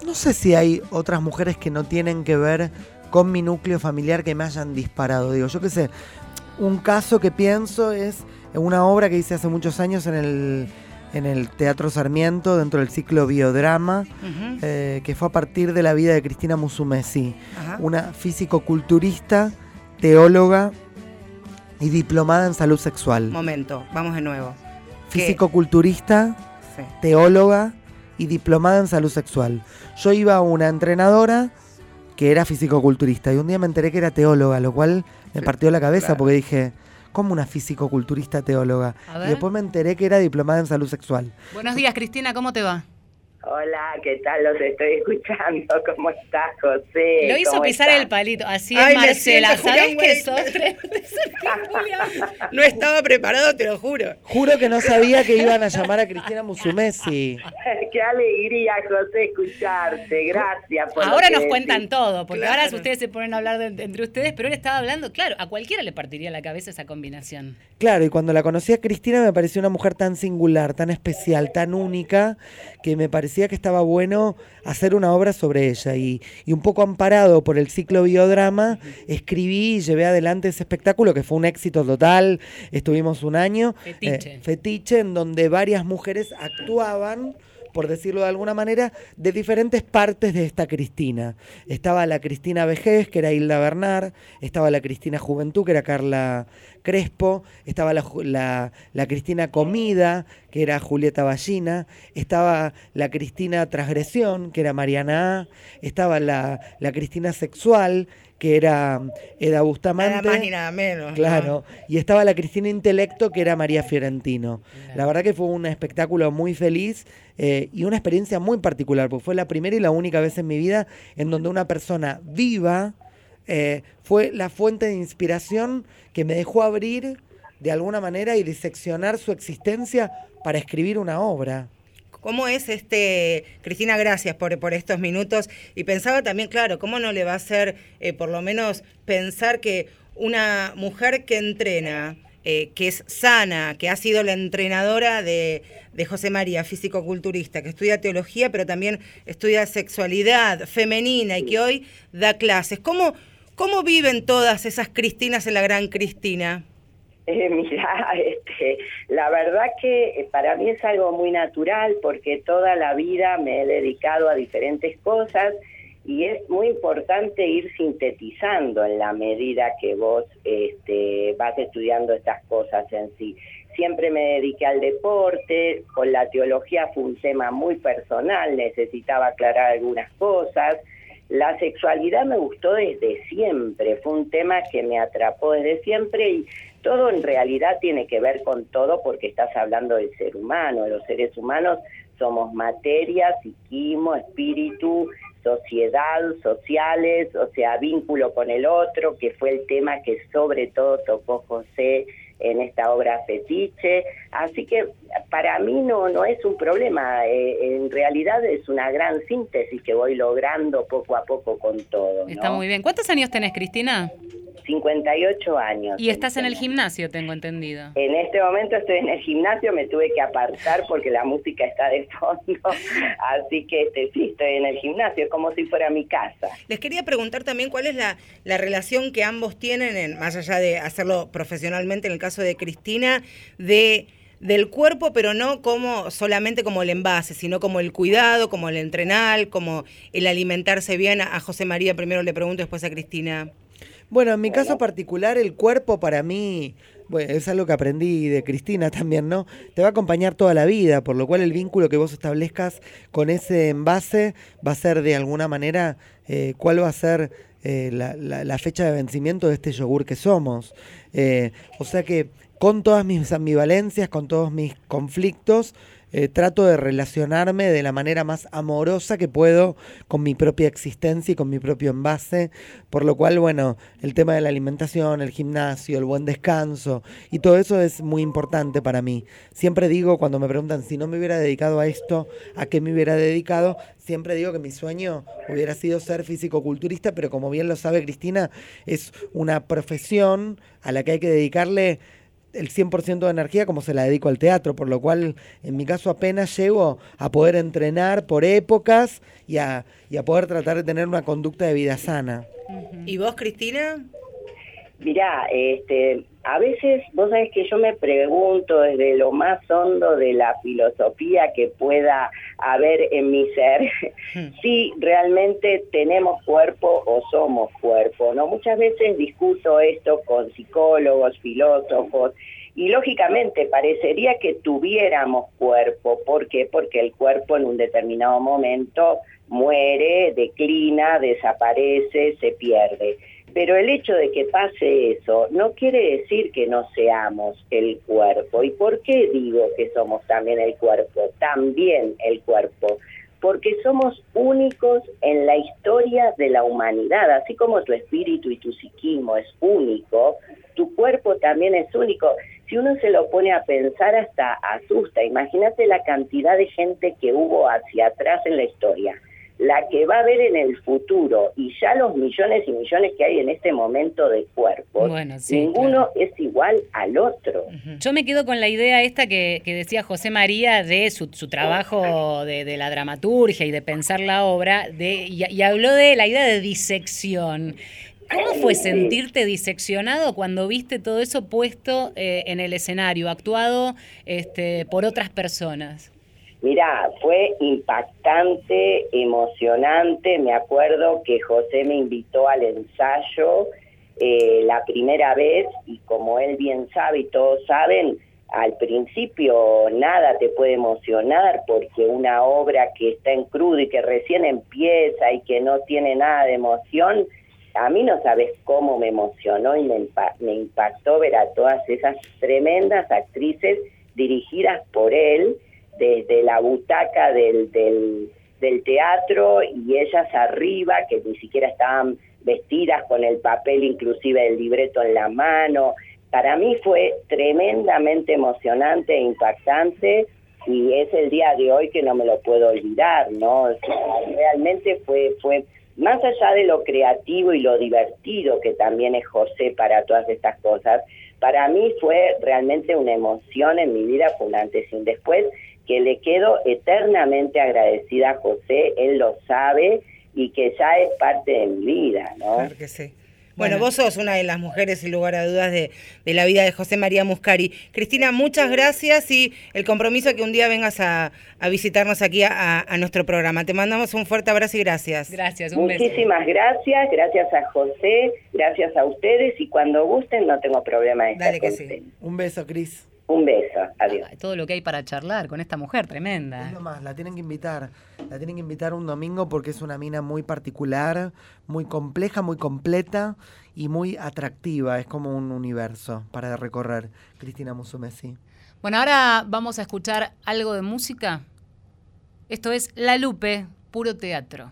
No sé si hay otras mujeres que no tienen que ver con mi núcleo familiar que me hayan disparado. Digo, yo qué sé, un caso que pienso es una obra que hice hace muchos años en el, en el Teatro Sarmiento, dentro del ciclo Biodrama, eh, que fue a partir de la vida de Cristina Musumesi, una físico-culturista, teóloga y diplomada en salud sexual. Momento, vamos de nuevo. Físico-culturista, teóloga y diplomada en salud sexual. Yo iba a una entrenadora que era físico-culturista y un día me enteré que era teóloga, lo cual me partió la cabeza porque dije, ¿cómo una físico-culturista teóloga? Y después me enteré que era diplomada en salud sexual. Buenos días, Cristina, ¿cómo te va? Hola, ¿qué tal? Los estoy escuchando. ¿Cómo estás, José? Lo hizo pisar el palito. Así es, Marcela. ¿Sabes qué sos? no estaba preparado, te lo juro. Juro que no sabía que iban a llamar a Cristina Musumesi. Qué alegría, José, escucharte. Gracias por Ahora nos cuentan todo, porque ahora ustedes se ponen a hablar entre ustedes, pero él estaba hablando, claro, a cualquiera le partiría la cabeza esa combinación. Claro, y cuando la conocí a Cristina me pareció una mujer tan singular, tan especial, tan única, que me pareció decía que estaba bueno hacer una obra sobre ella. Y, un poco amparado por el ciclo biodrama, escribí y llevé adelante ese espectáculo que fue un éxito total, estuvimos un año, fetiche, eh, fetiche en donde varias mujeres actuaban por decirlo de alguna manera, de diferentes partes de esta Cristina. Estaba la Cristina Vejez, que era Hilda Bernard, estaba la Cristina Juventud, que era Carla Crespo, estaba la, la, Cristina Comida, que era Julieta Ballina, estaba la Cristina Transgresión, que era Mariana A, estaba la, la Cristina Sexual, que era Eda Bustamante. Nada más ni nada menos. Claro. Y estaba la Cristina Intelecto, que era María Fiorentino. La verdad que fue un espectáculo muy feliz eh, y una experiencia muy particular, porque fue la primera y la única vez en mi vida en donde una persona viva eh, fue la fuente de inspiración que me dejó abrir de alguna manera y diseccionar su existencia para escribir una obra. ¿Cómo es este, Cristina, gracias por, por estos minutos? Y pensaba también, claro, ¿cómo no le va a hacer, eh, por lo menos, pensar que una mujer que entrena, eh, que es sana, que ha sido la entrenadora de, de José María, físico-culturista, que estudia teología, pero también estudia sexualidad femenina y que hoy da clases. ¿Cómo, cómo viven todas esas Cristinas en la Gran Cristina? Eh, mira, este, la verdad que eh, para mí es algo muy natural porque toda la vida me he dedicado a diferentes cosas y es muy importante ir sintetizando en la medida que vos este, vas estudiando estas cosas en sí. Siempre me dediqué al deporte, con la teología fue un tema muy personal, necesitaba aclarar algunas cosas. La sexualidad me gustó desde siempre, fue un tema que me atrapó desde siempre y todo en realidad tiene que ver con todo porque estás hablando del ser humano, los seres humanos somos materia, psiquismo, espíritu, sociedad, sociales, o sea, vínculo con el otro, que fue el tema que sobre todo tocó José en esta obra Fetiche. Así que para mí no, no es un problema, eh, en realidad es una gran síntesis que voy logrando poco a poco con todo. Está muy bien. ¿Cuántos años tenés, Cristina? 58 años. Y estás en el gimnasio, tengo entendido. En este momento estoy en el gimnasio, me tuve que apartar porque la música está de fondo, así que este, sí, estoy en el gimnasio, como si fuera mi casa. Les quería preguntar también cuál es la, la relación que ambos tienen, en, más allá de hacerlo profesionalmente en el caso de Cristina, de del cuerpo, pero no como solamente como el envase, sino como el cuidado, como el entrenar, como el alimentarse bien. A José María primero le pregunto, después a Cristina. Bueno, en mi caso particular, el cuerpo para mí, bueno, es algo que aprendí de Cristina también, ¿no? Te va a acompañar toda la vida, por lo cual el vínculo que vos establezcas con ese envase va a ser de alguna manera eh, cuál va a ser eh, la, fecha de vencimiento de este yogur que somos. Eh, o sea que con todas mis ambivalencias, con todos mis conflictos, eh, trato de relacionarme de la manera más amorosa que puedo con mi propia existencia y con mi propio envase, por lo cual, bueno, el tema de la alimentación, el gimnasio, el buen descanso y todo eso es muy importante para mí. Siempre digo cuando me preguntan si no me hubiera dedicado a esto, ¿a qué me hubiera dedicado? Siempre digo que mi sueño hubiera sido ser físico-culturista, pero como bien lo sabe Cristina, es una profesión a la que hay que dedicarle el 100% de energía como se la dedico al teatro, por lo cual en mi caso apenas llego a poder entrenar por épocas y a, y a poder tratar de tener una conducta de vida sana. ¿Y vos, Cristina? Mirá, este, a veces vos sabés que yo me pregunto desde lo más hondo de la filosofía que pueda haber en mi ser, hmm. si realmente tenemos cuerpo o somos cuerpo, ¿no? Muchas veces discuto esto con psicólogos, filósofos, y lógicamente parecería que tuviéramos cuerpo, ¿por qué? Porque el cuerpo en un determinado momento muere, declina, desaparece, se pierde. Pero el hecho de que pase eso no quiere decir que no seamos el cuerpo. ¿Y por qué digo que somos también el cuerpo? También el cuerpo. Porque somos únicos en la historia de la humanidad. Así como tu espíritu y tu psiquismo es único, tu cuerpo también es único. Si uno se lo pone a pensar hasta asusta. Imagínate la cantidad de gente que hubo hacia atrás en la historia la que va a haber en el futuro y ya los millones y millones que hay en este momento de cuerpos, ninguno es igual al otro. Yo me quedo con la idea esta que, decía José María de su, trabajo de, la dramaturgia y de pensar la obra, de, y, habló de la idea de disección. ¿Cómo fue sentirte diseccionado cuando viste todo eso puesto eh, en el escenario, actuado este, por otras personas? Mira, fue impactante, emocionante. Me acuerdo que José me invitó al ensayo eh, la primera vez y como él bien sabe y todos saben, al principio nada te puede emocionar porque una obra que está en crudo y que recién empieza y que no tiene nada de emoción, a mí no sabes cómo me emocionó y me impactó ver a todas esas tremendas actrices dirigidas por él desde la butaca del, teatro y ellas arriba, que ni siquiera estaban vestidas con el papel inclusive el libreto en la mano. Para mí fue tremendamente emocionante e impactante y es el día de hoy que no me lo puedo olvidar, ¿no? realmente fue, fue más allá de lo creativo y lo divertido que también es José para todas estas cosas, para mí fue realmente una emoción en mi vida, fue un antes y un después, que le quedo eternamente agradecida a José, él lo sabe y que ya es parte de mi vida, ¿no? Claro que sí. Bueno, vos sos una de las mujeres, sin lugar a dudas, de, la vida de José María Muscari. Cristina, muchas gracias y el compromiso que un día vengas a, visitarnos aquí a, nuestro programa. Te mandamos un fuerte abrazo y gracias. Gracias, un Muchísimas gracias, gracias a José, gracias a ustedes y cuando gusten no tengo problema de estar Dale que sí. Un beso, Cris. Un beso, adiós. todo lo que hay para charlar con esta mujer, tremenda. Es lo más, la tienen que invitar. La tienen que invitar un domingo porque es una mina muy particular, muy compleja, muy completa y muy atractiva. Es como un universo para recorrer. Cristina Musumesi. Bueno, ahora vamos a escuchar algo de música. Esto es La Lupe, puro teatro.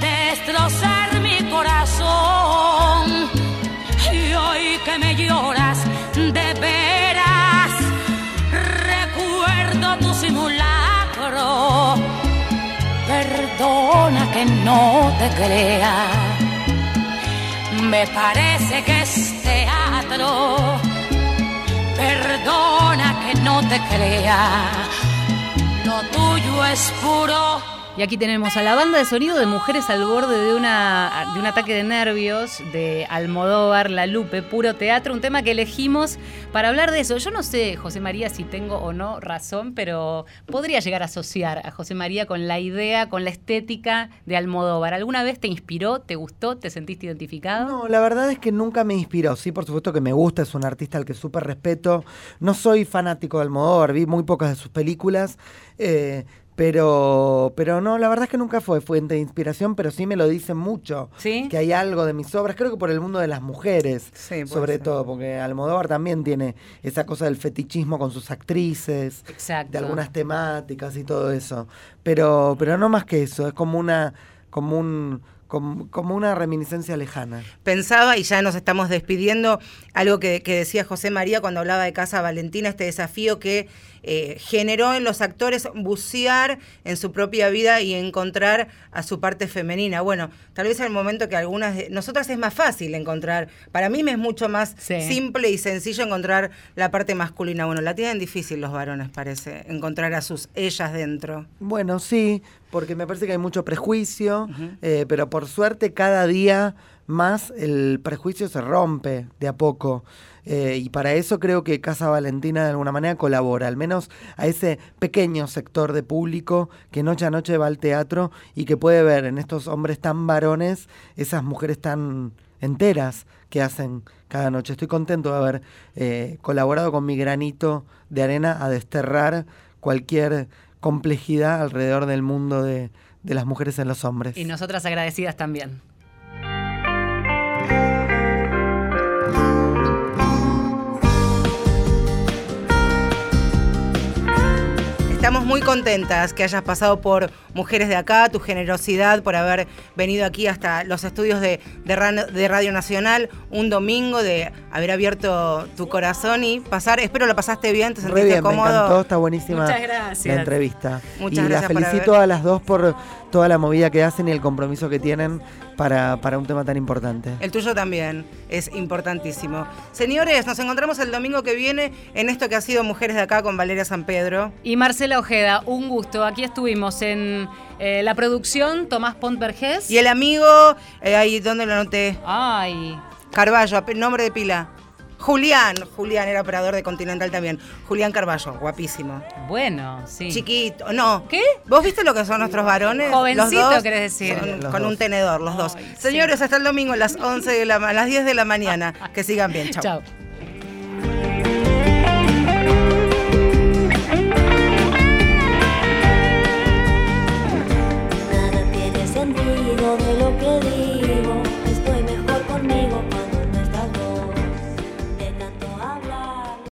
destrozar mi corazón. Y hoy que me lloras de veras, recuerdo tu simulacro. Perdona que no te crea, me parece que es teatro. Perdona que no te crea tuyo es puro. Y aquí tenemos a la banda de sonido de mujeres al borde de, una, de un ataque de nervios de Almodóvar, La Lupe, puro teatro, un tema que elegimos para hablar de eso. Yo no sé, José María, si tengo o no razón, pero podría llegar a asociar a José María con la idea, con la estética de Almodóvar. ¿Alguna vez te inspiró, te gustó, te sentiste identificado? No, la verdad es que nunca me inspiró. Sí, por supuesto que me gusta, es un artista al que súper respeto. No soy fanático de Almodóvar, vi muy pocas de sus películas. Eh, pero, pero no, la verdad es que nunca fue fuente de inspiración, pero sí me lo dicen mucho. ¿Sí? Que hay algo de mis obras, creo que por el mundo de las mujeres, sobre todo, porque Almodóvar también tiene esa cosa del fetichismo con sus actrices, Exacto. de algunas temáticas y todo eso. Pero, pero no más que eso, es como una, como un como, una reminiscencia lejana. Pensaba, y ya nos estamos despidiendo, algo que, que decía José María cuando hablaba de Casa Valentina, este desafío que eh, generó en los actores bucear en su propia vida y encontrar a su parte femenina. Bueno, tal vez en el momento que algunas de nosotras es más fácil encontrar, para mí me es mucho más simple y sencillo encontrar la parte masculina. Bueno, la tienen difícil los varones, parece, encontrar a sus ellas dentro. Bueno, sí, porque me parece que hay mucho prejuicio, eh, pero por suerte cada día más el prejuicio se rompe de a poco. Eh, y para eso creo que Casa Valentina de alguna manera colabora, al menos a ese pequeño sector de público que noche a noche va al teatro y que puede ver en estos hombres tan varones esas mujeres tan enteras que hacen cada noche. Estoy contento de haber eh, colaborado con mi granito de arena a desterrar cualquier complejidad alrededor del mundo de, de las mujeres en los hombres. Y nosotras agradecidas también. Estamos muy contentas que hayas pasado por Mujeres de Acá, tu generosidad por haber venido aquí hasta los estudios de, de, Radio Nacional un domingo, de haber abierto tu corazón y pasar. Espero lo pasaste bien, te sentiste bien, cómodo. Me encantó, está buenísima Muchas gracias. la entrevista. Muchas y gracias las felicito a las dos por toda la movida que hacen y el compromiso que tienen para, para, un tema tan importante. El tuyo también es importantísimo. Señores, nos encontramos el domingo que viene en esto que ha sido Mujeres de Acá con Valeria San Pedro. Y Marcela Ojeda, un gusto. Aquí estuvimos en eh, la producción, Tomás Pontvergés. Y el amigo, eh, ahí donde lo anoté. Ay. Carballo, nombre de pila. Julián, Julián era operador de Continental también. Julián Carballo, guapísimo. Bueno, sí. Chiquito, no. ¿Qué? ¿Vos viste lo que son nuestros varones? Jovencito, los querés decir. Con un tenedor, los dos. Señores, hasta el domingo a las 11 de la, a las 10 de la mañana. Que sigan bien. Chao. Chao. De lo que.